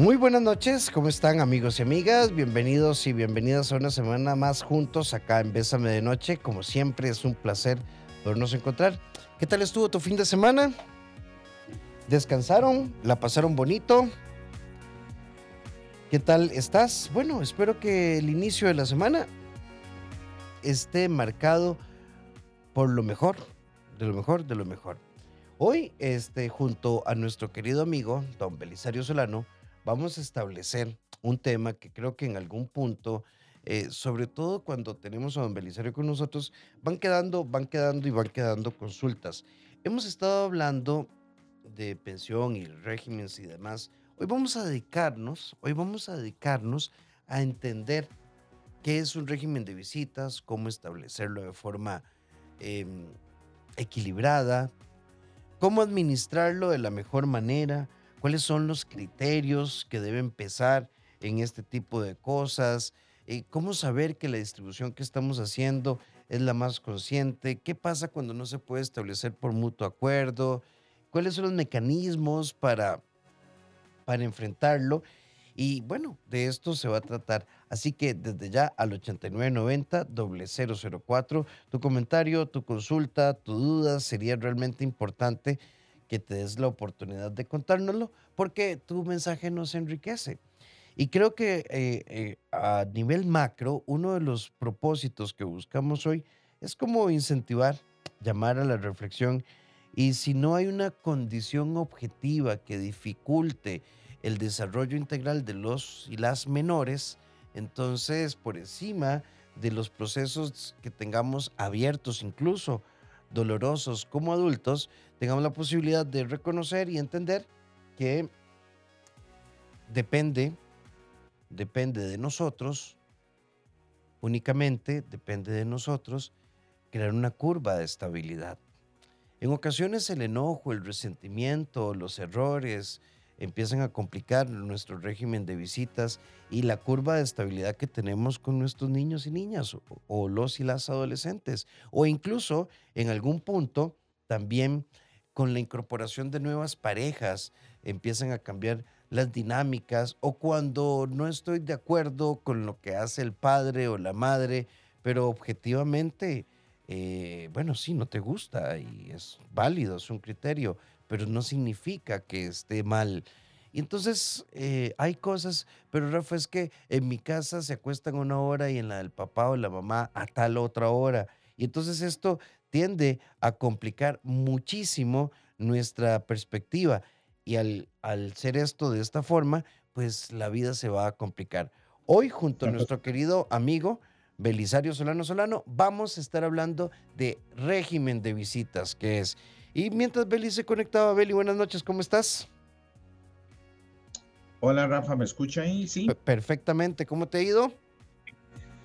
Muy buenas noches, ¿cómo están amigos y amigas? Bienvenidos y bienvenidas a una semana más juntos acá en Bésame de Noche. Como siempre es un placer podernos encontrar. ¿Qué tal estuvo tu fin de semana? ¿Descansaron? ¿La pasaron bonito? ¿Qué tal estás? Bueno, espero que el inicio de la semana esté marcado por lo mejor, de lo mejor, de lo mejor. Hoy, este, junto a nuestro querido amigo, don Belisario Solano, vamos a establecer un tema que creo que en algún punto, eh, sobre todo cuando tenemos a don Belisario con nosotros, van quedando, van quedando y van quedando consultas. Hemos estado hablando de pensión y regímenes y demás. Hoy vamos a dedicarnos, hoy vamos a dedicarnos a entender qué es un régimen de visitas, cómo establecerlo de forma em, equilibrada, cómo administrarlo de la mejor manera, cuáles son los criterios que deben pesar en este tipo de cosas, eh, cómo saber que la distribución que estamos haciendo es la más consciente, qué pasa cuando no se puede establecer por mutuo acuerdo, cuáles son los mecanismos para, para enfrentarlo. Y bueno, de esto se va a tratar. Así que desde ya al 8990-004, tu comentario, tu consulta, tu duda sería realmente importante que te des la oportunidad de contárnoslo porque tu mensaje nos enriquece. Y creo que eh, eh, a nivel macro, uno de los propósitos que buscamos hoy es como incentivar, llamar a la reflexión y si no hay una condición objetiva que dificulte el desarrollo integral de los y las menores, entonces por encima de los procesos que tengamos abiertos, incluso dolorosos como adultos, tengamos la posibilidad de reconocer y entender que depende, depende de nosotros, únicamente depende de nosotros crear una curva de estabilidad. En ocasiones el enojo, el resentimiento, los errores, empiezan a complicar nuestro régimen de visitas y la curva de estabilidad que tenemos con nuestros niños y niñas o, los y las adolescentes o incluso en algún punto también con la incorporación de nuevas parejas empiezan a cambiar las dinámicas o cuando no estoy de acuerdo con lo que hace el padre o la madre, pero objetivamente, eh, bueno, sí, no te gusta y es válido, es un criterio, pero no significa que esté mal. Y entonces eh, hay cosas, pero Rafa, es que en mi casa se acuestan una hora y en la del papá o la mamá a tal otra hora. Y entonces esto tiende a complicar muchísimo nuestra perspectiva. Y al, al ser esto de esta forma, pues la vida se va a complicar. Hoy, junto a nuestro querido amigo Belisario Solano Solano, vamos a estar hablando de régimen de visitas, que es y mientras Beli se conectaba, Beli, buenas noches, ¿cómo estás? Hola Rafa, ¿me escucha ahí? Sí. Perfectamente, ¿cómo te ha ido?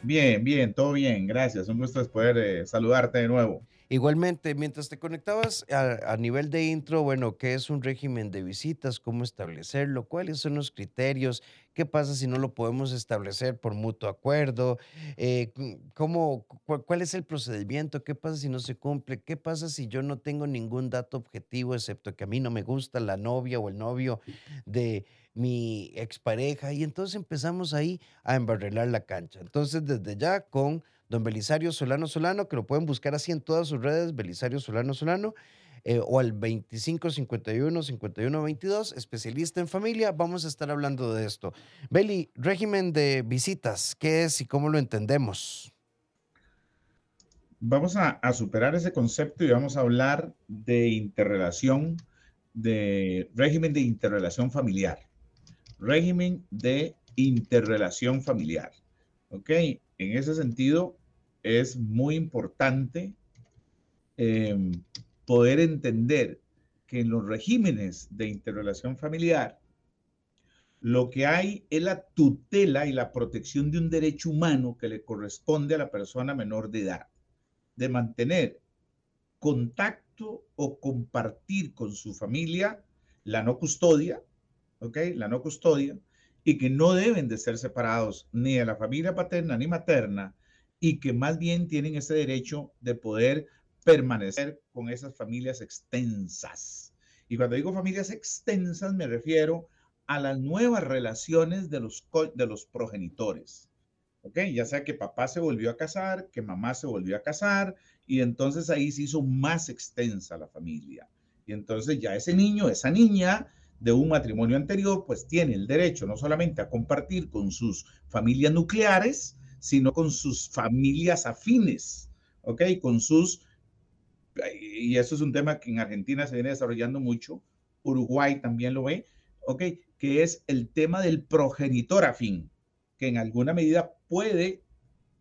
Bien, bien, todo bien, gracias. Un gusto poder eh, saludarte de nuevo. Igualmente, mientras te conectabas a, nivel de intro, bueno, ¿qué es un régimen de visitas? ¿Cómo establecerlo? ¿Cuáles son los criterios? ¿Qué pasa si no lo podemos establecer por mutuo acuerdo? Eh, ¿cómo, ¿Cuál es el procedimiento? ¿Qué pasa si no se cumple? ¿Qué pasa si yo no tengo ningún dato objetivo, excepto que a mí no me gusta la novia o el novio de mi expareja? Y entonces empezamos ahí a embarrelar la cancha. Entonces, desde ya con don Belisario Solano Solano, que lo pueden buscar así en todas sus redes, Belisario Solano Solano, eh, o al 2551 5122, especialista en familia, vamos a estar hablando de esto. Beli, régimen de visitas, ¿qué es y cómo lo entendemos? Vamos a, a superar ese concepto y vamos a hablar de interrelación, de régimen de interrelación familiar. Régimen de interrelación familiar. ¿Ok? En ese sentido, es muy importante em, poder entender que en los regímenes de interrelación familiar, lo que hay es la tutela y la protección de un derecho humano que le corresponde a la persona menor de edad, de mantener contacto o compartir con su familia la no custodia, ¿ok? La no custodia, y que no deben de ser separados ni de la familia paterna ni materna y que más bien tienen ese derecho de poder permanecer con esas familias extensas. Y cuando digo familias extensas me refiero a las nuevas relaciones de los, de los progenitores. ¿Ok? Ya sea que papá se volvió a casar, que mamá se volvió a casar, y entonces ahí se hizo más extensa la familia. Y entonces ya ese niño, esa niña de un matrimonio anterior, pues tiene el derecho no solamente a compartir con sus familias nucleares, sino con sus familias afines, ¿ok? Con sus, y eso es un tema que en Argentina se viene desarrollando mucho, Uruguay también lo ve, ¿ok? Que es el tema del progenitor afín, que en alguna medida puede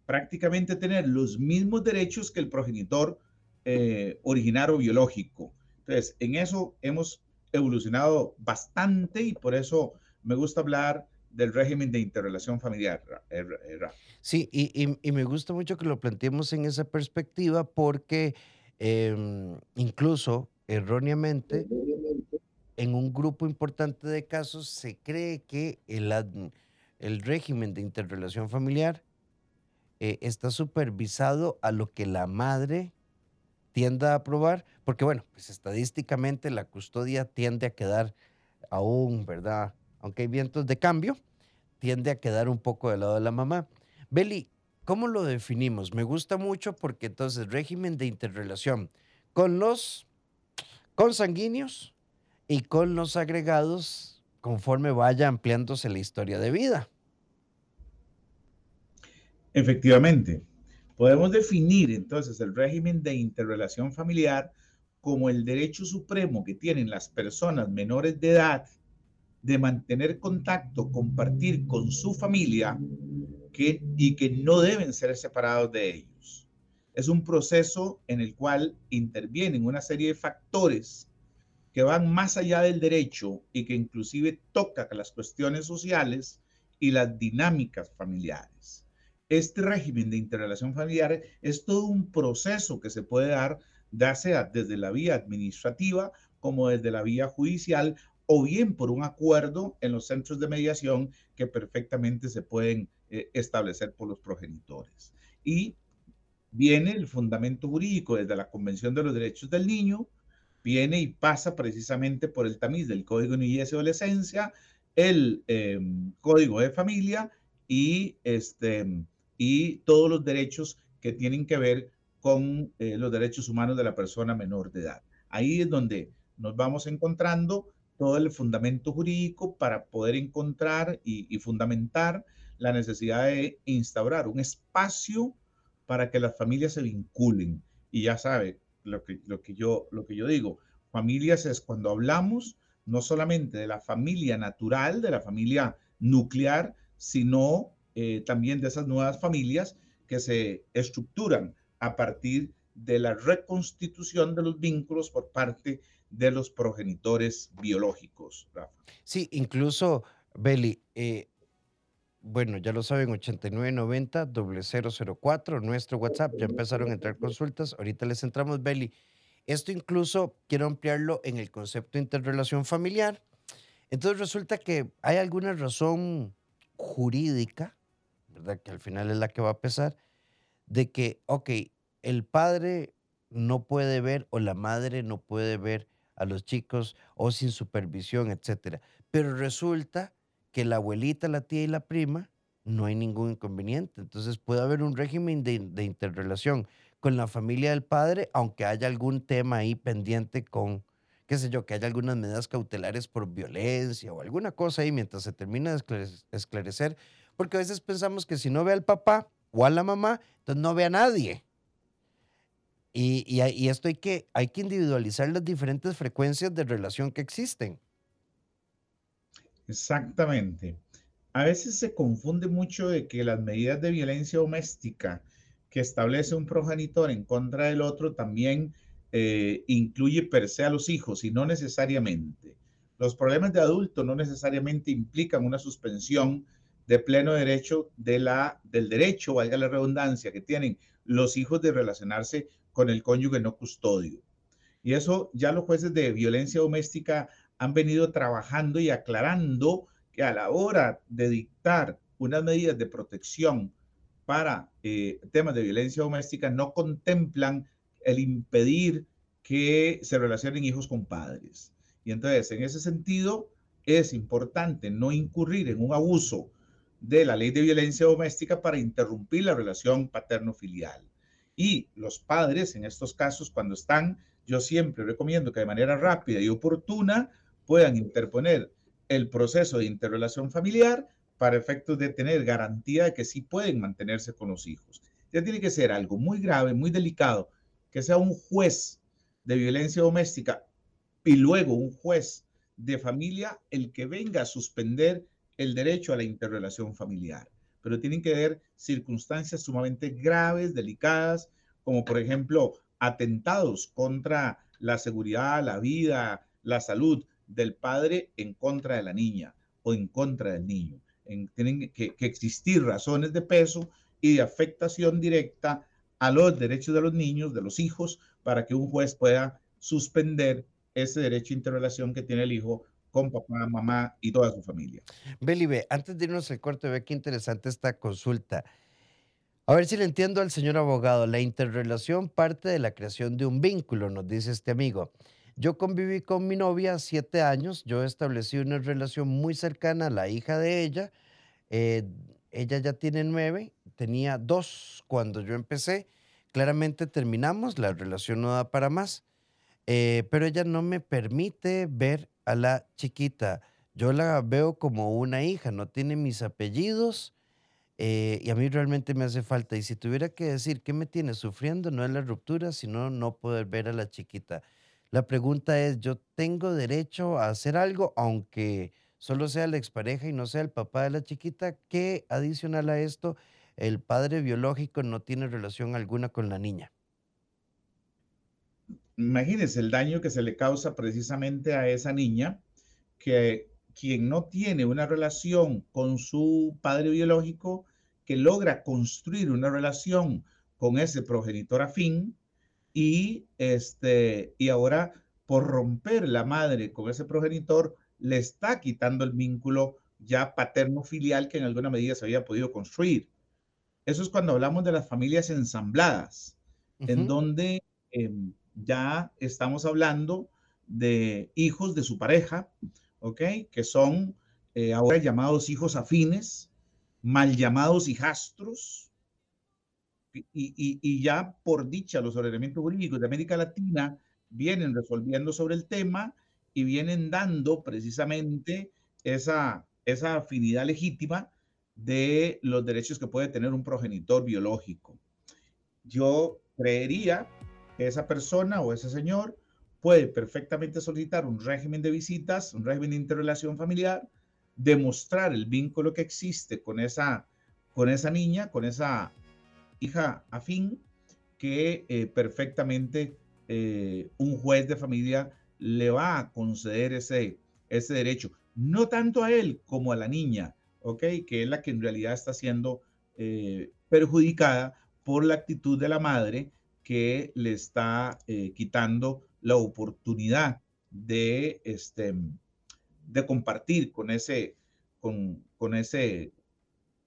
prácticamente tener los mismos derechos que el progenitor eh, originario biológico. Entonces, en eso hemos evolucionado bastante y por eso me gusta hablar del régimen de interrelación familiar. Eh, eh, sí, y, me gusta mucho que lo planteemos en esa perspectiva porque em, incluso erróneamente en un grupo importante de casos se cree que el, el régimen de interrelación familiar eh, está supervisado a lo que la madre tienda a aprobar, porque bueno, pues estadísticamente la custodia tiende a quedar aún, ¿verdad? Aunque hay vientos de cambio, tiende a quedar un poco del lado de la mamá. Beli, ¿cómo lo definimos? Me gusta mucho porque entonces régimen de interrelación con los consanguíneos y con los agregados conforme vaya ampliándose la historia de vida. Efectivamente. Podemos definir entonces el régimen de interrelación familiar como el derecho supremo que tienen las personas menores de edad de mantener contacto, compartir con su familia y que no deben ser separados de ellos. Es un proceso en el cual intervienen una serie de factores que van más allá del derecho y que inclusive toca las cuestiones sociales y las dinámicas familiares este régimen de interrelación familiar es todo un proceso que se puede dar, ya sea desde la vía administrativa como desde la vía judicial o bien por un acuerdo en los centros de mediación que perfectamente se pueden eh, establecer por los progenitores. Y viene el fundamento jurídico desde la Convención de los Derechos del Niño, viene y pasa precisamente por el tamiz del Código de Niñez y Adolescencia, el em, Código de Familia y este, y todos los derechos que tienen que ver con eh, los derechos humanos de la persona menor de edad. Ahí es donde nos vamos encontrando todo el fundamento jurídico para poder encontrar y, fundamentar la necesidad de instaurar un espacio para que las familias se vinculen. Y ya sabe lo que, lo que, yo, lo que yo digo, familias es cuando hablamos no solamente de la familia natural, de la familia nuclear, sino eh, también de esas nuevas familias que se estructuran a partir de la reconstitución de los vínculos por parte de los progenitores biológicos. Sí, incluso, Beli, eh, bueno, ya lo saben, 8990 004, nuestro WhatsApp, ya empezaron a entrar consultas, ahorita les entramos, Beli. Esto incluso quiero ampliarlo en el concepto de interrelación familiar. Entonces resulta que hay alguna razón jurídica que al final es la que va a pesar, de que, ok, el padre no puede ver o la madre no puede ver a los chicos o sin supervisión, etcétera. Pero resulta que la abuelita, la tía y la prima no hay ningún inconveniente. Entonces puede haber un régimen de, de interrelación con la familia del padre, aunque haya algún tema ahí pendiente con, qué sé yo, que haya algunas medidas cautelares por violencia o alguna cosa ahí mientras se termina de esclarecer, porque a veces pensamos que si no ve al papá o a la mamá, entonces no ve a nadie. Y, esto hay que, hay que individualizar las diferentes frecuencias de relación que existen. Exactamente. A veces se confunde mucho de que las medidas de violencia doméstica que establece un progenitor en contra del otro también eh, incluye per se a los hijos y no necesariamente. Los problemas de adulto no necesariamente implican una suspensión de pleno derecho de la, del derecho, valga la redundancia, que tienen los hijos de relacionarse con el cónyuge no custodio. Y eso ya los jueces de violencia doméstica han venido trabajando y aclarando que a la hora de dictar unas medidas de protección para eh, temas de violencia doméstica no contemplan el impedir que se relacionen hijos con padres. Y entonces, en ese sentido, es importante no incurrir en un abuso de la ley de violencia doméstica para interrumpir la relación paterno-filial. Y los padres, en estos casos, cuando están, yo siempre recomiendo que de manera rápida y oportuna puedan interponer el proceso de interrelación familiar para efectos de tener garantía de que sí pueden mantenerse con los hijos. Ya tiene que ser algo muy grave, muy delicado, que sea un juez de violencia doméstica y luego un juez de familia el que venga a suspender el derecho a la interrelación familiar. Pero tienen que haber circunstancias sumamente graves, delicadas, como por ejemplo atentados contra la seguridad, la vida, la salud del padre en contra de la niña o en contra del niño. tienen que, que existir razones de peso y de afectación directa a los derechos de los niños, de los hijos, para que un juez pueda suspender ese derecho de interrelación que tiene el hijo con papá, mamá y toda su familia. Belibe, antes de irnos al corte, ve qué interesante esta consulta. A ver si le entiendo al señor abogado. La interrelación parte de la creación de un vínculo, nos dice este amigo. Yo conviví con mi novia siete años. Yo establecí una relación muy cercana a la hija de ella. Eh, ella ya tiene nueve, tenía dos cuando yo empecé. Claramente terminamos, la relación no da para más. Eh, pero ella no me permite ver a la chiquita. Yo la veo como una hija, no tiene mis apellidos eh, y a mí realmente me hace falta. Y si tuviera que decir qué me tiene sufriendo, no es la ruptura, sino no poder ver a la chiquita. La pregunta es, ¿yo tengo derecho a hacer algo aunque solo sea la expareja y no sea el papá de la chiquita? ¿Qué adicional a esto? El padre biológico no tiene relación alguna con la niña. Imagínense el daño que se le causa precisamente a esa niña, que quien no tiene una relación con su padre biológico, que logra construir una relación con ese progenitor afín y, este, y ahora por romper la madre con ese progenitor, le está quitando el vínculo ya paterno-filial que en alguna medida se había podido construir. Eso es cuando hablamos de las familias ensambladas, en donde em, ya estamos hablando de hijos de su pareja, ¿ok? Que son eh, ahora llamados hijos afines, mal llamados hijastros, y, y, ya por dicha los ordenamientos jurídicos de América Latina vienen resolviendo sobre el tema y vienen dando precisamente esa, esa afinidad legítima de los derechos que puede tener un progenitor biológico. Yo creería esa persona o ese señor puede perfectamente solicitar un régimen de visitas, un régimen de interrelación familiar, demostrar el vínculo que existe con esa, con esa niña, con esa hija afín, que eh, perfectamente eh, un juez de familia le va a conceder ese, ese derecho, no tanto a él como a la niña, ¿ok? Que es la que en realidad está siendo eh, perjudicada por la actitud de la madre que le está eh, quitando la oportunidad de, este, de compartir con ese, con, con ese,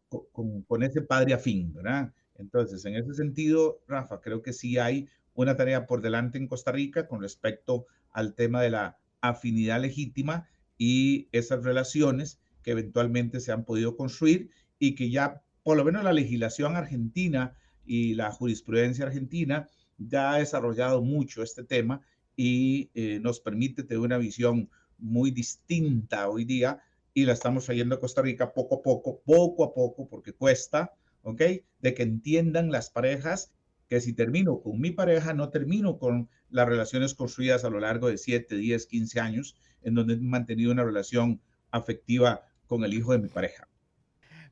con, ese padre afín, ¿verdad? Entonces, en ese sentido, Rafa, creo que sí hay una tarea por delante en Costa Rica con respecto al tema de la afinidad legítima y esas relaciones que eventualmente se han podido construir y que ya, por lo menos la legislación argentina, y la jurisprudencia argentina ya ha desarrollado mucho este tema y eh, nos permite tener una visión muy distinta hoy día y la estamos trayendo a Costa Rica poco a poco, poco a poco, porque cuesta, ¿ok? De que entiendan las parejas que si termino con mi pareja, no termino con las relaciones construidas a lo largo de 7, 10, 15 años, en donde he mantenido una relación afectiva con el hijo de mi pareja.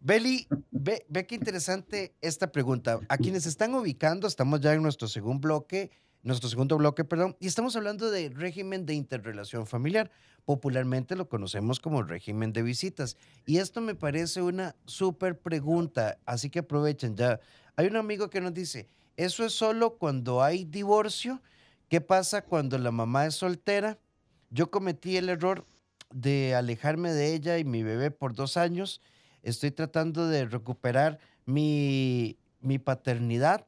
Beli, ve, ve qué interesante esta pregunta. A quienes están ubicando, estamos ya en nuestro segundo bloque, nuestro segundo bloque, perdón, y estamos hablando de régimen de interrelación familiar. Popularmente lo conocemos como régimen de visitas. Y esto me parece una súper pregunta, así que aprovechen ya. Hay un amigo que nos dice, ¿eso es solo cuando hay divorcio? ¿Qué pasa cuando la mamá es soltera? Yo cometí el error de alejarme de ella y mi bebé por dos años estoy tratando de recuperar mi, paternidad.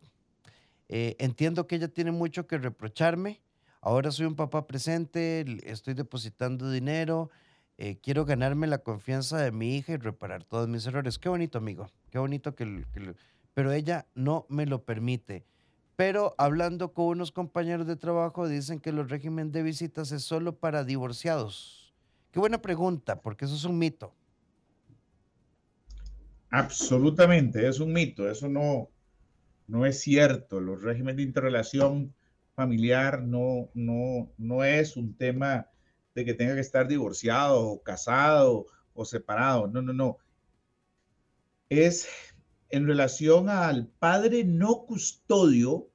Eh, entiendo que ella tiene mucho que reprocharme. Ahora soy un papá presente, estoy depositando dinero. eh, quiero ganarme la confianza de mi hija y reparar todos mis errores. Qué bonito, amigo. Qué bonito que, que pero ella no me lo permite. Pero hablando con unos compañeros de trabajo, dicen que los régimen de visitas es solo para divorciados. Qué buena pregunta, porque eso es un mito. Absolutamente, es un mito. Eso no, no es cierto. Los regímenes de interrelación familiar no, no, no es un tema de que tenga que estar divorciado o casado o separado. No, no, no. Es en relación al padre no custodio,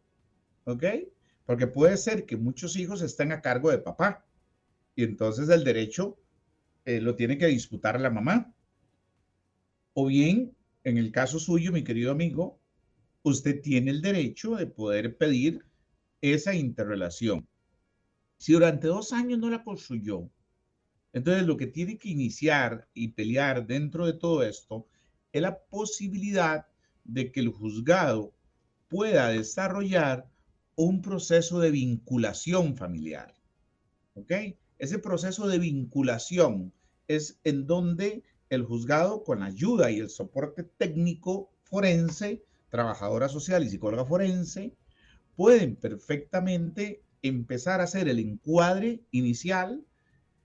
¿ok? Porque puede ser que muchos hijos estén a cargo de papá y entonces el derecho eh, lo tiene que disputar la mamá. O bien, en el caso suyo, mi querido amigo, usted tiene el derecho de poder pedir esa interrelación. Si durante dos años no la construyó, entonces lo que tiene que iniciar y pelear dentro de todo esto es la posibilidad de que el juzgado pueda desarrollar un proceso de vinculación familiar. ¿Ok? Ese proceso de vinculación es en donde el juzgado, con la ayuda y el soporte técnico forense, trabajadora social y psicóloga forense, pueden perfectamente empezar a hacer el encuadre inicial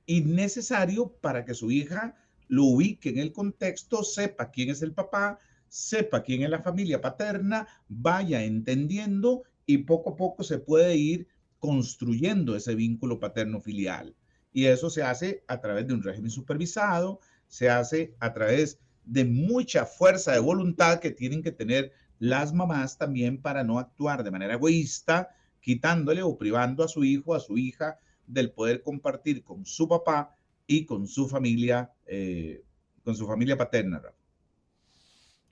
y necesario para que su hija lo ubique en el contexto, sepa quién es el papá, sepa quién es la familia paterna, vaya entendiendo y poco a poco se puede ir construyendo ese vínculo paterno-filial. Y eso se hace a través de un régimen supervisado, se hace a través de mucha fuerza de voluntad que tienen que tener las mamás también para no actuar de manera egoísta, quitándole o privando a su hijo, a su hija, del poder compartir con su papá y con su familia, eh, con su familia paterna.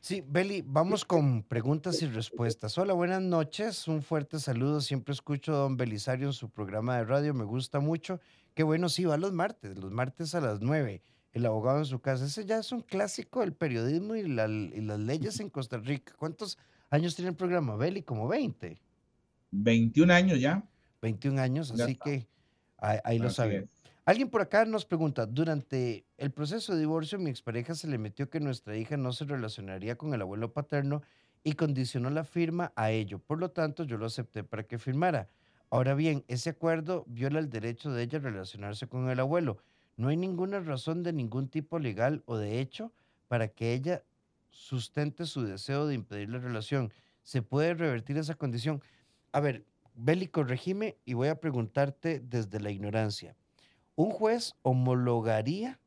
Sí, Beli, vamos con preguntas y respuestas. Hola, buenas noches. Un fuerte saludo. Siempre escucho a don Belisario en su programa de radio. Me gusta mucho. Qué bueno, sí, va los martes, los martes a las nueve. El abogado en su casa. Ese ya es un clásico del periodismo y, las leyes en Costa Rica. ¿Cuántos años tiene el programa, Beli? Como 20. 21 años ya. 21 años, así que ahí, lo saben. Alguien por acá nos pregunta, durante el proceso de divorcio mi expareja se le metió que nuestra hija no se relacionaría con el abuelo paterno y condicionó la firma a ello. Por lo tanto, yo lo acepté para que firmara. Ahora bien, ese acuerdo viola el derecho de ella a relacionarse con el abuelo. No hay ninguna razón de ningún tipo legal o de hecho para que ella sustente su deseo de impedir la relación. ¿Se puede revertir esa condición? A ver, Bélico, regime y voy a preguntarte desde la ignorancia un juez homologaría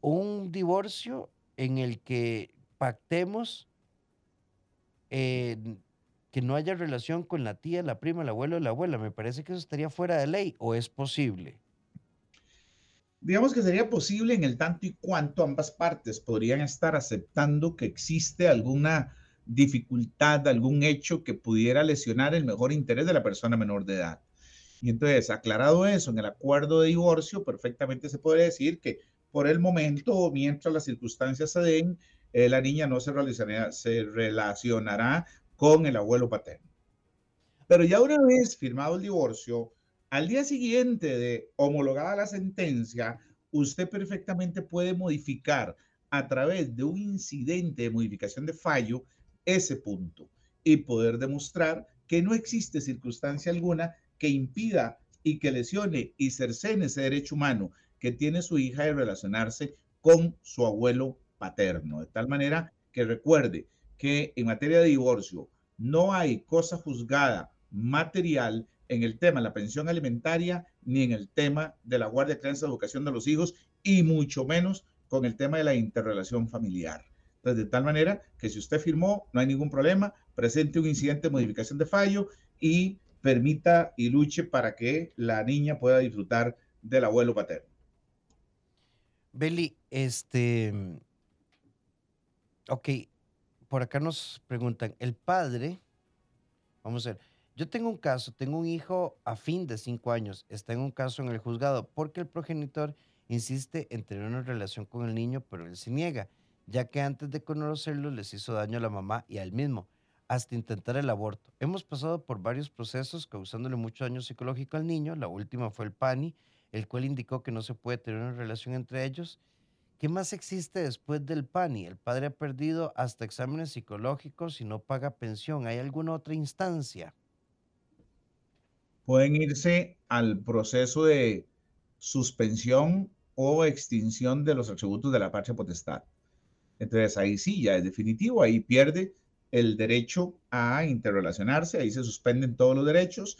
un divorcio en el que pactemos que no haya relación con la tía, la prima, el abuelo o la abuela. Me parece que eso estaría fuera de ley o es posible. Digamos que sería posible en el tanto y cuanto ambas partes podrían estar aceptando que existe alguna dificultad, algún hecho que pudiera lesionar el mejor interés de la persona menor de edad. Y entonces, aclarado eso, en el acuerdo de divorcio, perfectamente se puede decir que por el momento, mientras las circunstancias se den, eh, la niña no se, se relacionará con el abuelo paterno. Pero ya una vez firmado el divorcio, al día siguiente de homologada la sentencia, usted perfectamente puede modificar a través de un incidente de modificación de fallo ese punto y poder demostrar que no existe circunstancia alguna que impida y que lesione y cercene ese derecho humano que tiene su hija de relacionarse con su abuelo paterno. De tal manera que recuerde que en materia de divorcio no hay cosa juzgada material en el tema de la pensión alimentaria ni en el tema de la guardia, crianza, educación de los hijos y mucho menos con el tema de la interrelación familiar. Entonces, de tal manera que si usted firmó, no hay ningún problema, presente un incidente de modificación de fallo y permita y luche para que la niña pueda disfrutar del abuelo paterno. Beli, este, ok, por acá nos preguntan, el padre, vamos a ver, yo tengo un caso, tengo un hijo a fin de cinco años, está en un caso en el juzgado porque el progenitor insiste en tener una relación con el niño, pero él se niega, ya que antes de conocerlo les hizo daño a la mamá y a él mismo hasta intentar el aborto. Hemos pasado por varios procesos causándole mucho daño psicológico al niño. La última fue el PANI, el cual indicó que no se puede tener una relación entre ellos. ¿Qué más existe después del PANI? El padre ha perdido hasta exámenes psicológicos y no paga pensión. ¿Hay alguna otra instancia? Pueden irse al proceso de suspensión o extinción de los atributos de la patria potestad. Entonces ahí sí, ya es definitivo, ahí pierde el derecho a interrelacionarse, ahí se suspenden todos los derechos,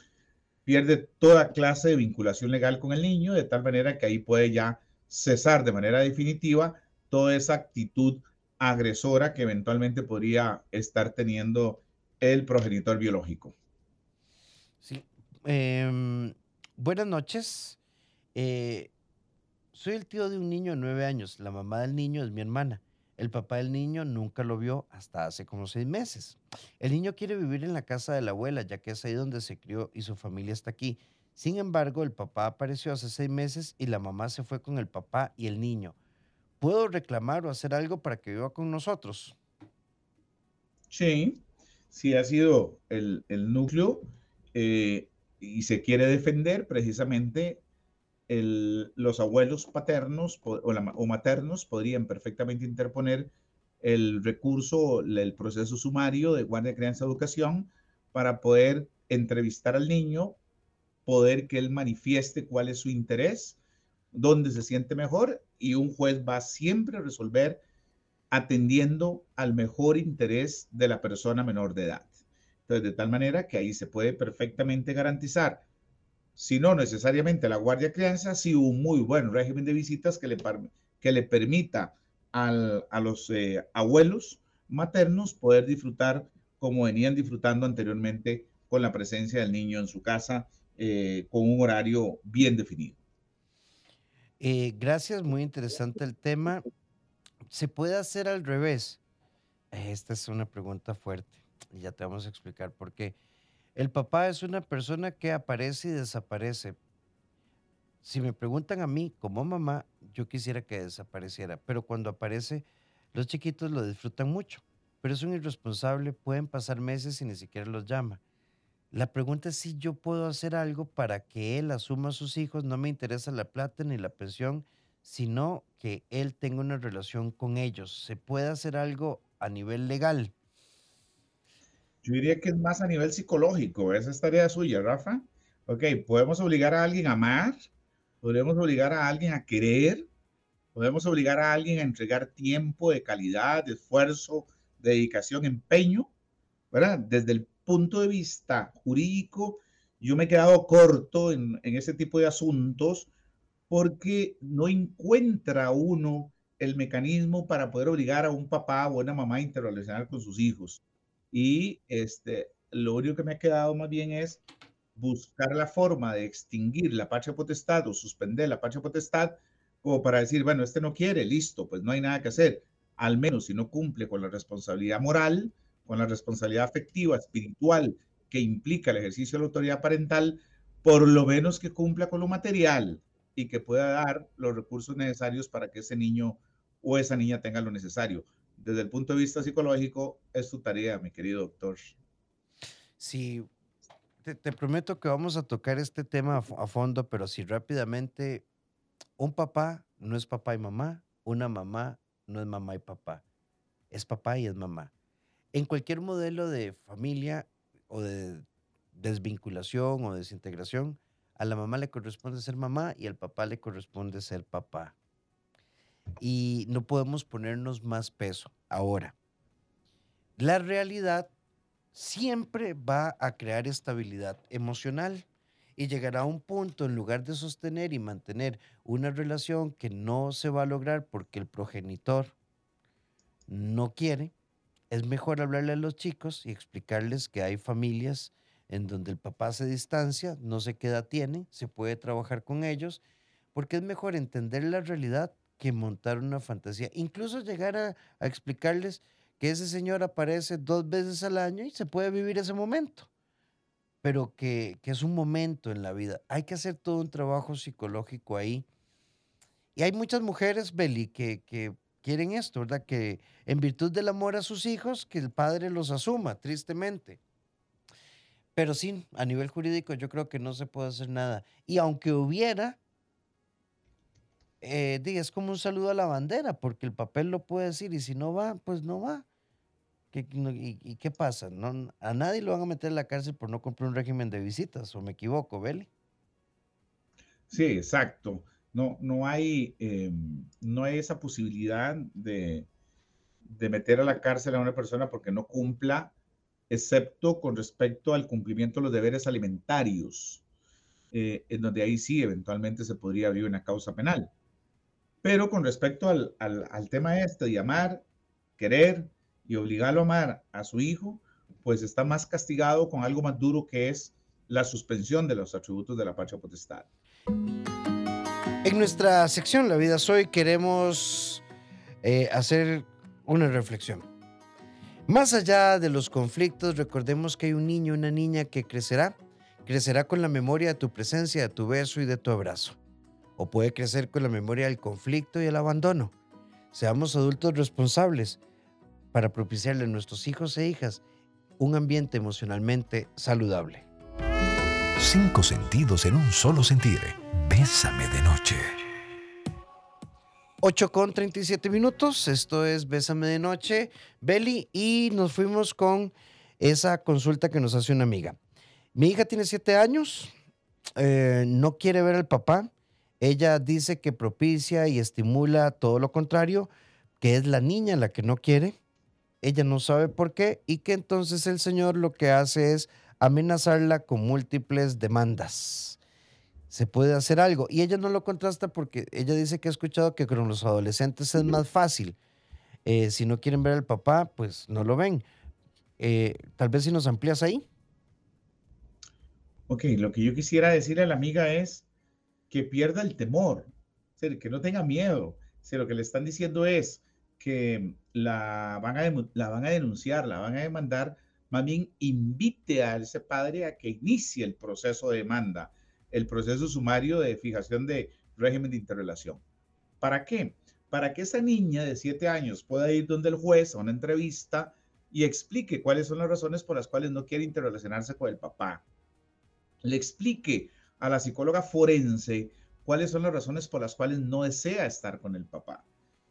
pierde toda clase de vinculación legal con el niño, de tal manera que ahí puede ya cesar de manera definitiva toda esa actitud agresora que eventualmente podría estar teniendo el progenitor biológico. Sí. Em, buenas noches. Eh, soy el tío de un niño de nueve años. La mamá del niño es mi hermana. El papá del niño nunca lo vio hasta hace como seis meses. El niño quiere vivir en la casa de la abuela, ya que es ahí donde se crió y su familia está aquí. Sin embargo, el papá apareció hace seis meses y la mamá se fue con el papá y el niño. ¿Puedo reclamar o hacer algo para que viva con nosotros? Sí, sí ha sido el, núcleo eh, y se quiere defender precisamente los abuelos paternos o, maternos podrían perfectamente interponer el recurso, el proceso sumario de guardia, crianza, educación para poder entrevistar al niño, poder que él manifieste cuál es su interés, dónde se siente mejor y un juez va siempre a resolver atendiendo al mejor interés de la persona menor de edad. Entonces, de tal manera que ahí se puede perfectamente garantizar si no necesariamente la guardia crianza, sí un muy buen régimen de visitas que le, que le permita a los eh, abuelos maternos poder disfrutar como venían disfrutando anteriormente con la presencia del niño en su casa eh, con un horario bien definido. Eh, gracias, muy interesante el tema. ¿Se puede hacer al revés? Esta es una pregunta fuerte y ya te vamos a explicar por qué. El papá es una persona que aparece y desaparece. Si me preguntan a mí como mamá, yo quisiera que desapareciera, pero cuando aparece, los chiquitos lo disfrutan mucho. Pero es un irresponsable, pueden pasar meses y ni siquiera los llama. La pregunta es si yo puedo hacer algo para que él asuma a sus hijos. No me interesa la plata ni la pensión, sino que él tenga una relación con ellos. ¿Se puede hacer algo a nivel legal? Yo diría que es más a nivel psicológico. Esa es tarea suya, Rafa. Ok, podemos obligar a alguien a amar, podemos obligar a alguien a querer, podemos obligar a alguien a entregar tiempo de calidad, de esfuerzo, dedicación, empeño, ¿verdad? Desde el punto de vista jurídico, yo me he quedado corto en, en ese tipo de asuntos porque no encuentra uno el mecanismo para poder obligar a un papá o una mamá a interrelacionar con sus hijos. Y este, lo único que me ha quedado más bien es buscar la forma de extinguir la patria potestad o suspender la patria potestad como para decir, bueno, este no quiere, listo, pues no hay nada que hacer. Al menos si no cumple con la responsabilidad moral, con la responsabilidad afectiva, espiritual que implica el ejercicio de la autoridad parental, por lo menos que cumpla con lo material y que pueda dar los recursos necesarios para que ese niño o esa niña tenga lo necesario desde el punto de vista psicológico, es tu tarea, mi querido doctor. Sí, te, prometo que vamos a tocar este tema a, fondo, pero sí rápidamente, un papá no es papá y mamá, una mamá no es mamá y papá, es papá y es mamá. En cualquier modelo de familia o de desvinculación o desintegración, a la mamá le corresponde ser mamá y al papá le corresponde ser papá y no podemos ponernos más peso. Ahora, la realidad siempre va a crear estabilidad emocional y llegará a un punto en lugar de sostener y mantener una relación que no se va a lograr porque el progenitor no quiere, es mejor hablarle a los chicos y explicarles que hay familias en donde el papá se distancia, no sé qué edad tiene, se puede trabajar con ellos, porque es mejor entender la realidad que montar una fantasía. Incluso llegar a, explicarles que ese señor aparece dos veces al año y se puede vivir ese momento, pero que, es un momento en la vida. Hay que hacer todo un trabajo psicológico ahí. Y hay muchas mujeres, Beli, que, que quieren esto, ¿verdad? Que en virtud del amor a sus hijos, que el padre los asuma, tristemente. Pero sí, a nivel jurídico yo creo que no se puede hacer nada. Y aunque hubiera, eh, es como un saludo a la bandera, porque el papel lo puede decir y si no va, pues no va. y, qué pasa? No, a nadie lo van a meter en la cárcel por no cumplir un régimen de visitas, o me equivoco, Beli. Sí, exacto. No, no, hay, em, no hay esa posibilidad de, de meter a la cárcel a una persona porque no cumpla, excepto con respecto al cumplimiento de los deberes alimentarios, eh, en donde ahí sí eventualmente se podría abrir una causa penal. Pero con respecto al, al, tema este de amar, querer y obligarlo a amar a su hijo, pues está más castigado con algo más duro que es la suspensión de los atributos de la patria potestad. En nuestra sección La vida soy queremos eh, hacer una reflexión. Más allá de los conflictos, recordemos que hay un niño, una niña que crecerá, crecerá con la memoria de tu presencia, de tu beso y de tu abrazo. O puede crecer con la memoria del conflicto y el abandono. Seamos adultos responsables para propiciarle a nuestros hijos e hijas un ambiente emocionalmente saludable. Cinco sentidos en un solo sentir. Bésame de noche. 8 con 37 minutos. Esto es Bésame de Noche, Beli, y nos fuimos con esa consulta que nos hace una amiga. Mi hija tiene 7 años, eh, no quiere ver al papá. Ella dice que propicia y estimula todo lo contrario, que es la niña la que no quiere. Ella no sabe por qué y que entonces el señor lo que hace es amenazarla con múltiples demandas se puede hacer algo. Y ella no lo contrasta porque ella dice que ha escuchado que con los adolescentes es más fácil. Eh, si no quieren ver al papá, pues no lo ven. Eh, tal vez si nos amplías ahí. Ok, lo que yo quisiera decirle a la amiga es que pierda el temor, que no tenga miedo. Si lo que le están diciendo es que la van, a, denunciar, la van a demandar, más bien invite a ese padre a que inicie el proceso de demanda el proceso sumario de fijación de régimen de interrelación. ¿Para qué? Para que esa niña de siete años pueda ir donde el juez a una entrevista y explique cuáles son las razones por las cuales no quiere interrelacionarse con el papá. Le explique a la psicóloga forense cuáles son las razones por las cuales no desea estar con el papá.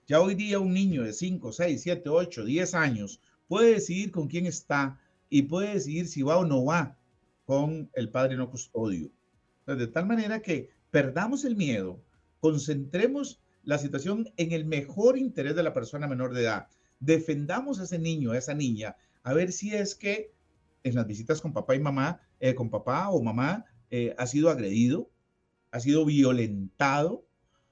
Ya hoy día un niño de 5, 6, 7, 8, 10 años puede decidir con quién está y puede decidir si va o no va con el padre no custodio de tal manera que perdamos el miedo, concentremos la situación en el mejor interés de la persona menor de edad, defendamos a ese niño, a esa niña, a ver si es que en las visitas con papá y mamá, eh, con papá o mamá, eh, ha sido agredido, ha sido violentado,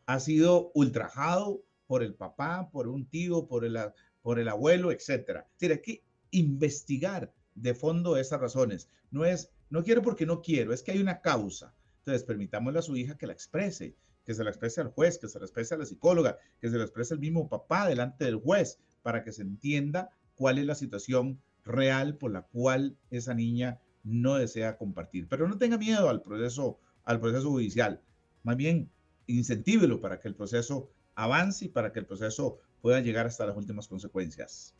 ha sido ultrajado por el papá, por un tío, por el, por el abuelo, etc. Es hay que investigar de fondo esas razones. No es, no quiero porque no quiero, es que hay una causa. Entonces, permitámosle a su hija que la exprese, que se la exprese al juez, que se la exprese a la psicóloga, que se la exprese el mismo papá delante del juez, para que se entienda cuál es la situación real por la cual esa niña no desea compartir. Pero no tenga miedo al proceso, al proceso judicial. Más bien, incentívelo para que el proceso avance y para que el proceso pueda llegar hasta las últimas consecuencias.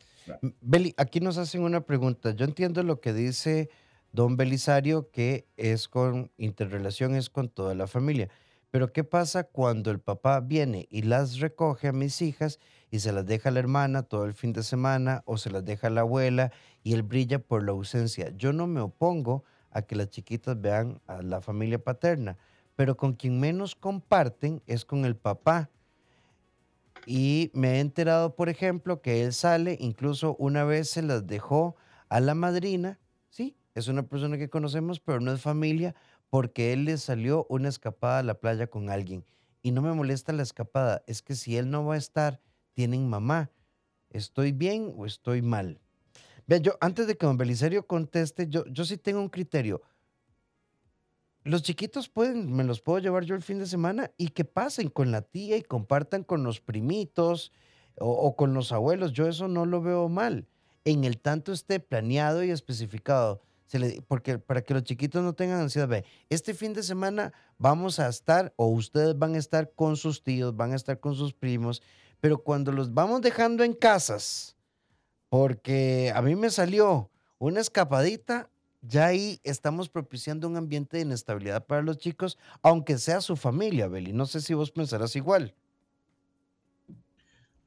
Beli, aquí nos hacen una pregunta. Yo entiendo lo que dice don Belisario, que es con interrelación, es con toda la familia. Pero ¿qué pasa cuando el papá viene y las recoge a mis hijas y se las deja a la hermana todo el fin de semana o se las deja a la abuela y él brilla por la ausencia? Yo no me opongo a que las chiquitas vean a la familia paterna, pero con quien menos comparten es con el papá. Y me he enterado, por ejemplo, que él sale, incluso una vez se las dejó a la madrina, ¿sí? es una persona que conocemos, pero no es familia, porque él le salió una escapada a la playa con alguien. Y no me molesta la escapada, es que si él no va a estar, tienen mamá. ¿Estoy bien o estoy mal? Vean, yo antes de que don Belisario conteste, yo, yo sí tengo un criterio. Los chiquitos pueden, me los puedo llevar yo el fin de semana y que pasen con la tía y compartan con los primitos o, o con los abuelos. Yo eso no lo veo mal. En el tanto esté planeado y especificado porque para que los chiquitos no tengan ansiedad, ve, este fin de semana vamos a estar o ustedes van a estar con sus tíos, van a estar con sus primos, pero cuando los vamos dejando en casas, porque a mí me salió una escapadita, ya ahí estamos propiciando un ambiente de inestabilidad para los chicos, aunque sea su familia, Beli. No sé si vos pensarás igual.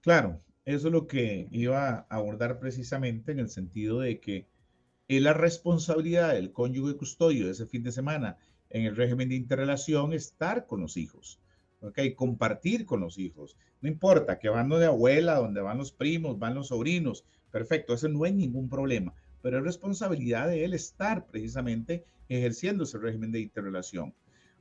Claro, eso es lo que iba a abordar precisamente en el sentido de que es la responsabilidad del cónyuge custodio ese fin de semana en el régimen de interrelación estar con los hijos, ¿ok? Compartir con los hijos. No importa que van de abuela, donde van los primos, van los sobrinos, perfecto, eso no hay ningún problema, pero es responsabilidad de él estar precisamente ejerciendo ese régimen de interrelación.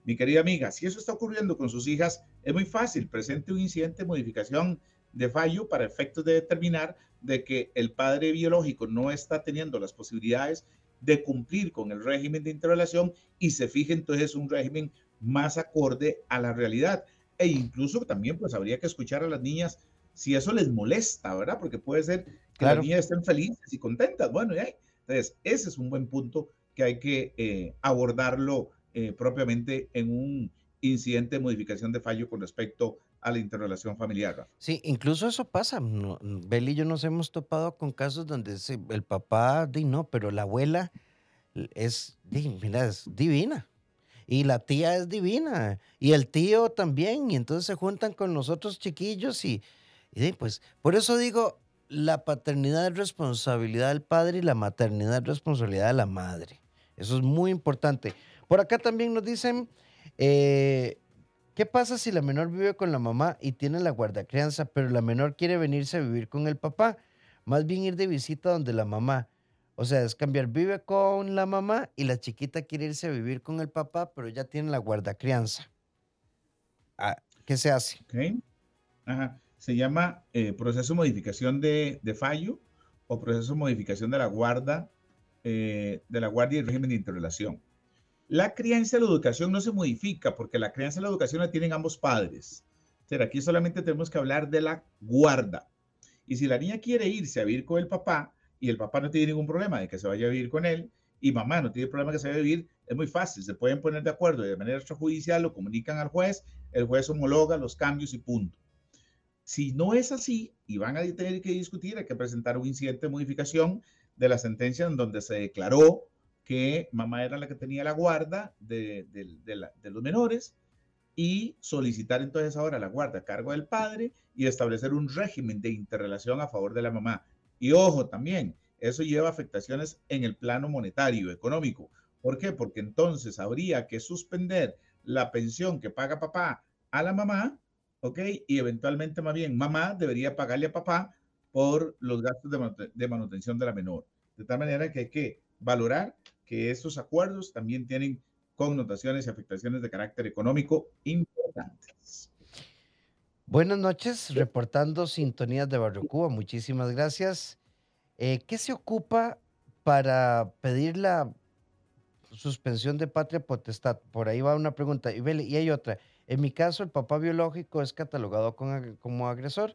Mi querida amiga, si eso está ocurriendo con sus hijas, es muy fácil, presente un incidente de modificación de fallo para efectos de determinar de que el padre biológico no está teniendo las posibilidades de cumplir con el régimen de interrelación y se fije entonces un régimen más acorde a la realidad. E incluso también pues habría que escuchar a las niñas si eso les molesta, ¿verdad? Porque puede ser que las niñas estén felices y contentas. Bueno, ya. Entonces, ese es un buen punto que hay que eh, abordarlo eh, propiamente en un incidente de modificación de fallo con respecto a la interrelación familiar. Sí, incluso eso pasa. No, Bel y yo nos hemos topado con casos donde el papá, di no, pero la abuela es, mira, es divina. Y la tía es divina. Y el tío también. Y entonces se juntan con nosotros chiquillos y, y pues por eso digo, la paternidad es responsabilidad del padre y la maternidad es responsabilidad de la madre. Eso es muy importante. Por acá también nos dicen, eh, ¿Qué pasa si la menor vive con la mamá y tiene la guardacrianza, pero la menor quiere venirse a vivir con el papá? Más bien ir de visita donde la mamá. O sea, es cambiar, vive con la mamá y la chiquita quiere irse a vivir con el papá, pero ya tiene la guardacrianza. Ah, ¿Qué se hace? Ajá. Se llama eh, proceso de modificación de, fallo o proceso de modificación de la guarda, eh, de la guardia y régimen de interrelación. La crianza y la educación no se modifica porque la crianza y la educación la tienen ambos padres. O aquí solamente tenemos que hablar de la guarda. Y si la niña quiere irse a vivir con el papá y el papá no tiene ningún problema de que se vaya a vivir con él y mamá no tiene problema de que se vaya a vivir, es muy fácil. Se pueden poner de acuerdo de manera extrajudicial, lo comunican al juez, el juez homologa los cambios y punto. Si no es así y van a tener que discutir, hay que presentar un incidente de modificación de la sentencia en donde se declaró que mamá era la que tenía la guarda de, los menores y solicitar entonces ahora la guarda a cargo del padre y establecer un régimen de interrelación a favor de la mamá. Y ojo también, eso lleva afectaciones en el plano monetario, económico. ¿Por qué? Porque entonces habría que suspender la pensión que paga papá a la mamá, ¿ok? Y eventualmente más bien mamá debería pagarle a papá por los gastos de manutención de la menor. De tal manera que hay que valorar que estos acuerdos también tienen connotaciones y afectaciones de carácter económico importantes. Buenas noches, reportando sintonías de Barrio Cuba. Muchísimas gracias. Eh, ¿Qué se ocupa para pedir la suspensión de patria potestad? Por ahí va una pregunta. Y, hay otra. En mi caso, el papá biológico es catalogado como agresor.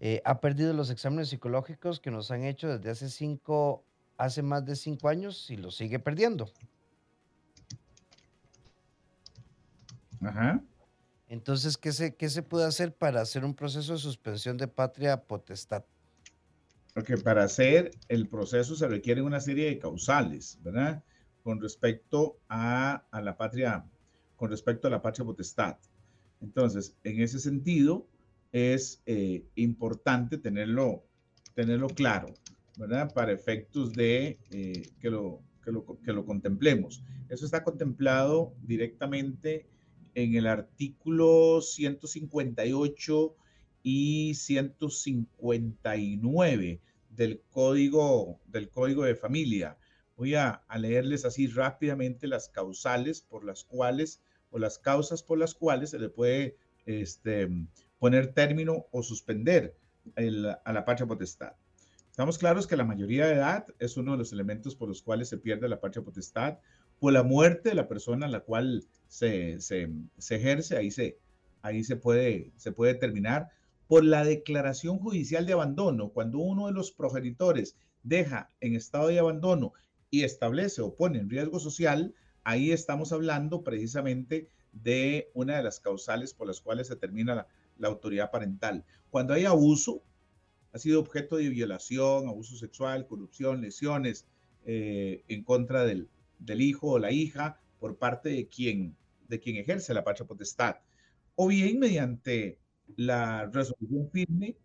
Eh, ha perdido los exámenes psicológicos que nos han hecho desde hace cinco hace más de cinco años y lo sigue perdiendo. Ajá. Entonces, ¿qué se, ¿qué se puede hacer para hacer un proceso de suspensión de patria potestad? Porque para hacer el proceso se requiere una serie de causales, ¿verdad? Con respecto a, la patria, con respecto a la patria potestad. Entonces, en ese sentido, es eh, importante tenerlo, tenerlo claro. Para efectos de eh, que, lo, que, lo, que lo contemplemos. Eso está contemplado directamente en el artículo 158 y 159 del código, del código de familia. Voy a, a, leerles así rápidamente las causales por las cuales o las causas por las cuales se le puede este, poner término o suspender el, a la patria potestad. Estamos claros que la mayoría de edad es uno de los elementos por los cuales se pierde la patria potestad, por la muerte de la persona en la cual se, se, ejerce, ahí, se, ahí se, puede, se puede terminar, por la declaración judicial de abandono, cuando uno de los progenitores deja en estado de abandono y establece o pone en riesgo social, ahí estamos hablando precisamente de una de las causales por las cuales se termina la, la autoridad parental. Cuando hay abuso, ha sido objeto de violación, abuso sexual, corrupción, lesiones eh, en contra del, del, hijo o la hija por parte de quien, de quien ejerce la patria potestad, o bien mediante la resolución firme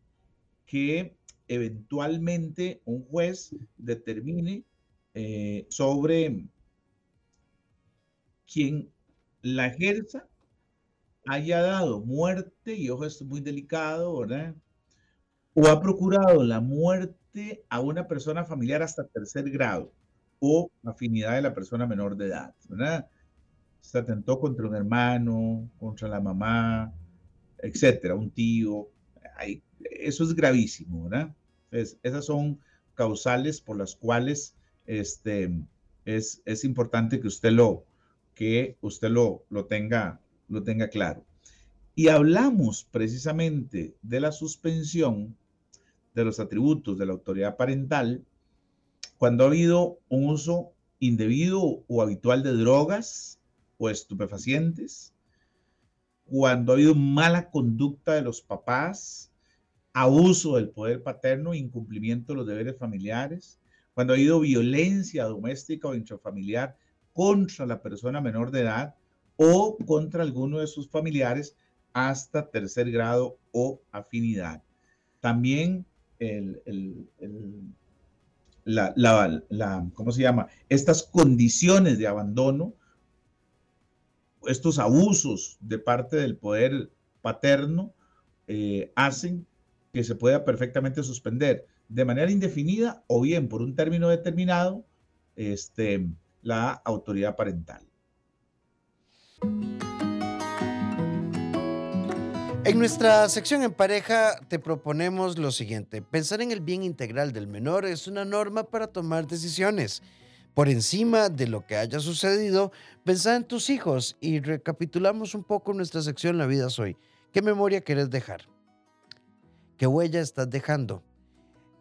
que eventualmente un juez determine eh, sobre quien la ejerza haya dado muerte, y ojo, esto es muy delicado, ¿verdad? O ha procurado la muerte a una persona familiar hasta tercer grado o afinidad de la persona menor de edad, ¿verdad? Se atentó contra un hermano, contra la mamá, etcétera, un tío. eso es gravísimo, ¿verdad? esas son causales por las cuales este, es, es importante que usted lo, que usted lo, lo, tenga, lo tenga claro. Y hablamos precisamente de la suspensión de los atributos de la autoridad parental cuando ha habido un uso indebido o habitual de drogas o estupefacientes, cuando ha habido mala conducta de los papás, abuso del poder paterno, incumplimiento de los deberes familiares, cuando ha habido violencia doméstica o intrafamiliar contra la persona menor de edad o contra alguno de sus familiares hasta tercer grado o afinidad. También el, la, ¿cómo se llama? Estas condiciones de abandono, estos abusos de parte del poder paterno, eh, hacen que se pueda perfectamente suspender de manera indefinida o bien por un término determinado este, la autoridad parental. En nuestra sección en pareja te proponemos lo siguiente. Pensar en el bien integral del menor es una norma para tomar decisiones. Por encima de lo que haya sucedido, pensar en tus hijos y recapitulamos un poco nuestra sección La vida soy. ¿Qué memoria quieres dejar? ¿Qué huella estás dejando?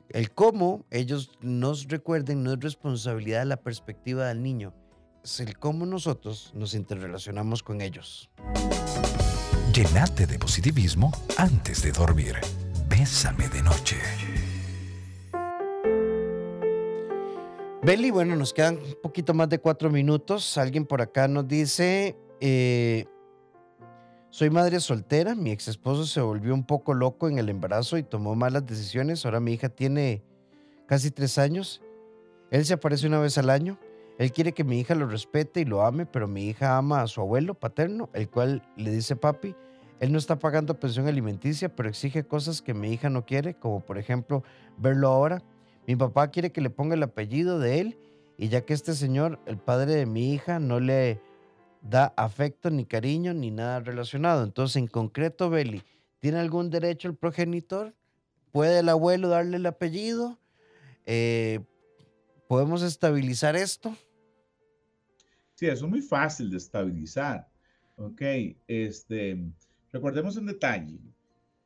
El cómo ellos nos recuerden no es responsabilidad de la perspectiva del niño, es el cómo nosotros nos interrelacionamos con ellos. Llenate de positivismo antes de dormir. Bésame de noche. Beli, bueno, nos quedan un poquito más de cuatro minutos. Alguien por acá nos dice, eh, soy madre soltera, mi ex esposo se volvió un poco loco en el embarazo y tomó malas decisiones. Ahora mi hija tiene casi tres años. Él se aparece una vez al año. Él quiere que mi hija lo respete y lo ame, pero mi hija ama a su abuelo paterno, el cual le dice papi. Él no está pagando pensión alimenticia, pero exige cosas que mi hija no quiere, como por ejemplo verlo ahora. Mi papá quiere que le ponga el apellido de él y ya que este señor, el padre de mi hija, no le da afecto ni cariño ni nada relacionado. Entonces, en concreto, Beli, ¿tiene algún derecho el progenitor? ¿Puede el abuelo darle el apellido? Eh, ¿Podemos estabilizar esto? Sí, eso es muy fácil de estabilizar. Ok, este, recordemos un detalle.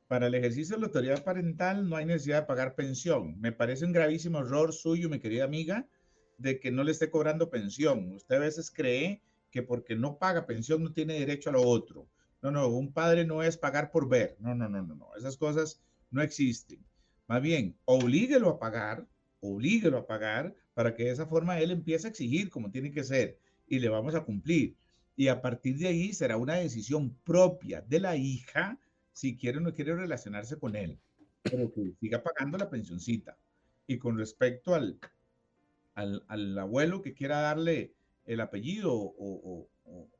Para el ejercicio de la autoridad parental no hay necesidad de pagar pensión. Me parece un gravísimo error suyo, mi querida amiga, de que no le esté cobrando pensión. Usted a veces cree que porque no paga pensión no tiene derecho a lo otro. No, no, un padre no es pagar por ver. No, no, no, no, no. Esas cosas no existen. Más bien, oblíguelo a pagar, oblíguelo a pagar para que de esa forma él empiece a exigir como tiene que ser y le vamos a cumplir. Y a partir de ahí será una decisión propia de la hija si quiere o no quiere relacionarse con él, pero que siga pagando la pensioncita. Y con respecto al, al, abuelo que quiera darle el apellido o,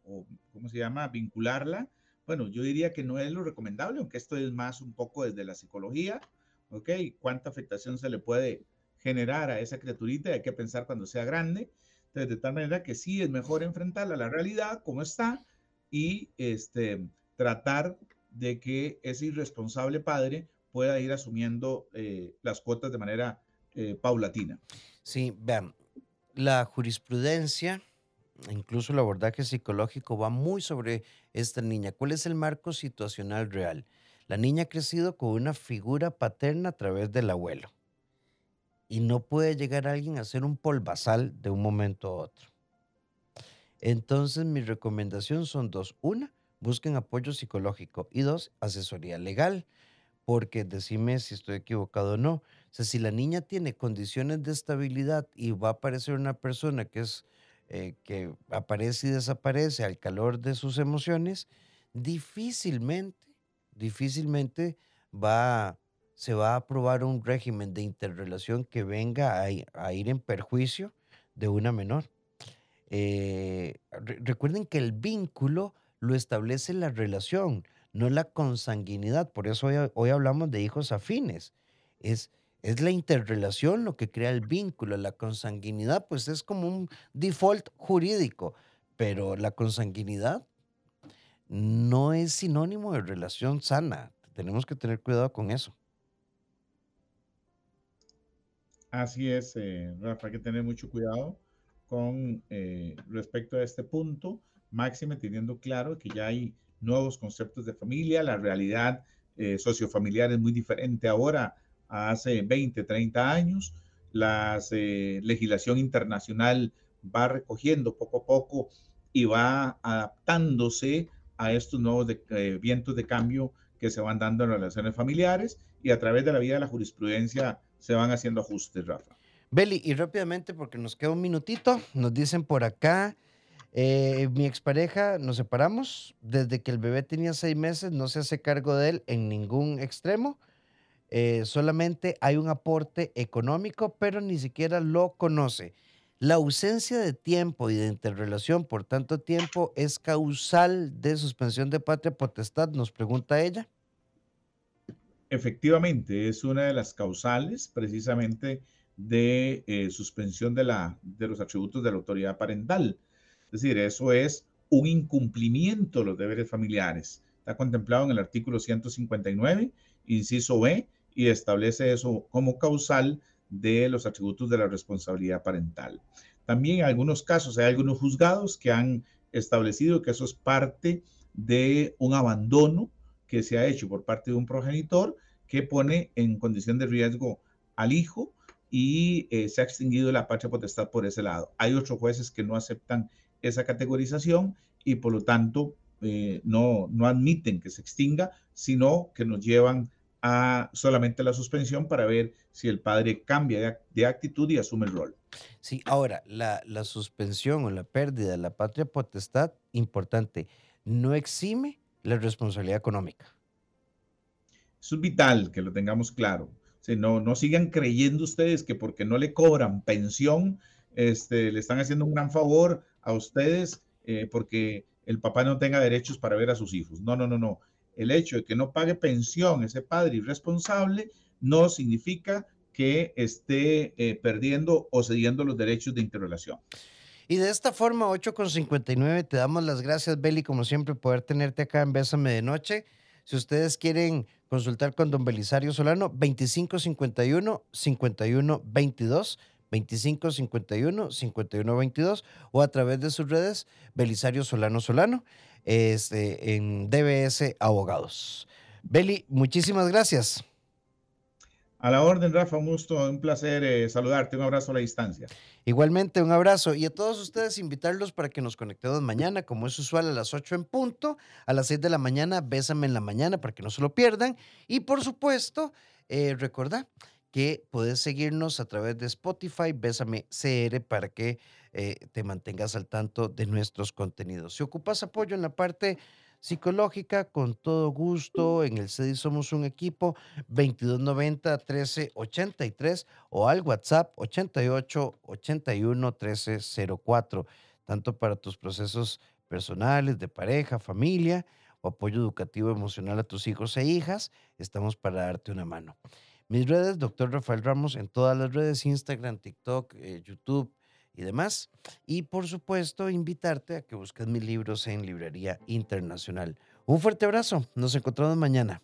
o, ¿cómo se llama?, vincularla, bueno, yo diría que no es lo recomendable, aunque esto es más un poco desde la psicología, ¿ok? ¿Cuánta afectación se le puede generar a esa criaturita? Hay que pensar cuando sea grande de tal manera que sí es mejor enfrentarla a la realidad como está y este, tratar de que ese irresponsable padre pueda ir asumiendo eh, las cuotas de manera eh, paulatina. Sí, vean, la jurisprudencia, incluso el abordaje psicológico va muy sobre esta niña. ¿Cuál es el marco situacional real? La niña ha crecido con una figura paterna a través del abuelo y no puede llegar alguien a ser un polvazal de un momento a otro. Entonces, mi recomendación son dos. Una, busquen apoyo psicológico y dos, asesoría legal, porque decime si estoy equivocado o no. Si la niña tiene condiciones de estabilidad y va a aparecer una persona que es eh, que aparece y desaparece al calor de sus emociones, difícilmente, difícilmente va se va a aprobar un régimen de interrelación que venga a, ir en perjuicio de una menor. Eh, recuerden que el vínculo lo establece la relación, no la consanguinidad. Por eso hoy, hablamos de hijos afines. Es, es la interrelación lo que crea el vínculo. La consanguinidad, pues es como un default jurídico, pero la consanguinidad no es sinónimo de relación sana. Tenemos que tener cuidado con eso. Así es, eh, Rafa, hay que tener mucho cuidado con eh, respecto a este punto, máxime teniendo claro que ya hay nuevos conceptos de familia, la realidad eh, sociofamiliar es muy diferente ahora a hace 20, 30 años, la legislación internacional va recogiendo poco a poco y va adaptándose a estos nuevos vientos de cambio que se van dando en relaciones familiares y a través de la vida de la jurisprudencia se van haciendo ajustes, Rafa. Beli, y rápidamente, porque nos queda un minutito, nos dicen por acá, eh, mi expareja nos separamos, desde que el bebé tenía seis meses no se hace cargo de él en ningún extremo, eh, solamente hay un aporte económico, pero ni siquiera lo conoce. La ausencia de tiempo y de interrelación por tanto tiempo es causal de suspensión de patria potestad, nos pregunta ella. Efectivamente, es una de las causales precisamente de eh, suspensión de, la, de los atributos de la autoridad parental. Es decir, eso es un incumplimiento de los deberes familiares. Está contemplado en el artículo 159, inciso B, y establece eso como causal de los atributos de la responsabilidad parental. También en algunos casos hay algunos juzgados que han establecido que eso es parte de un abandono que se ha hecho por parte de un progenitor que pone en condición de riesgo al hijo y eh, se ha extinguido la patria potestad por ese lado. Hay otros jueces que no aceptan esa categorización y por lo tanto eh, no, no admiten que se extinga, sino que nos llevan a solamente la suspensión para ver si el padre cambia de, actitud y asume el rol. Sí, ahora, la, la suspensión o la pérdida de la patria potestad, importante, no exime la responsabilidad económica. Eso es vital que lo tengamos claro. Si no, no sigan creyendo ustedes que porque no le cobran pensión, este, le están haciendo un gran favor a ustedes eh, porque el papá no tenga derechos para ver a sus hijos. No, no, no, no. El hecho de que no pague pensión ese padre irresponsable no significa que esté eh, perdiendo o cediendo los derechos de interrelación. Y de esta forma, 8.59, te damos las gracias, Beli, como siempre, poder tenerte acá en Bésame de Noche. Si ustedes quieren consultar con don Belisario Solano, 2551 5122 2551 5122 o a través de sus redes Belisario Solano Solano este, en DBS Abogados. Beli, muchísimas gracias. A la orden, Rafa, un gusto, un placer eh, saludarte. Un abrazo a la distancia. Igualmente, un abrazo. Y a todos ustedes invitarlos para que nos conectemos mañana, como es usual, a las 8 en punto, a las 6 de la mañana, bésame en la mañana para que no se lo pierdan. Y por supuesto, eh, que puedes seguirnos a través de Spotify, Bésame CR, para que eh, te mantengas al tanto de nuestros contenidos. Si ocupas apoyo en la parte psicológica, con todo gusto. En el CEDI somos un equipo 2290 1383 o al WhatsApp 88 81 1304, tanto para tus procesos personales, de pareja, familia o apoyo educativo emocional a tus hijos e hijas, estamos para darte una mano. Mis redes, doctor Rafael Ramos, en todas las redes, Instagram, TikTok, eh, YouTube, y demás. Y por supuesto, invitarte a que busques mis libros en Librería Internacional. Un fuerte abrazo. Nos encontramos mañana.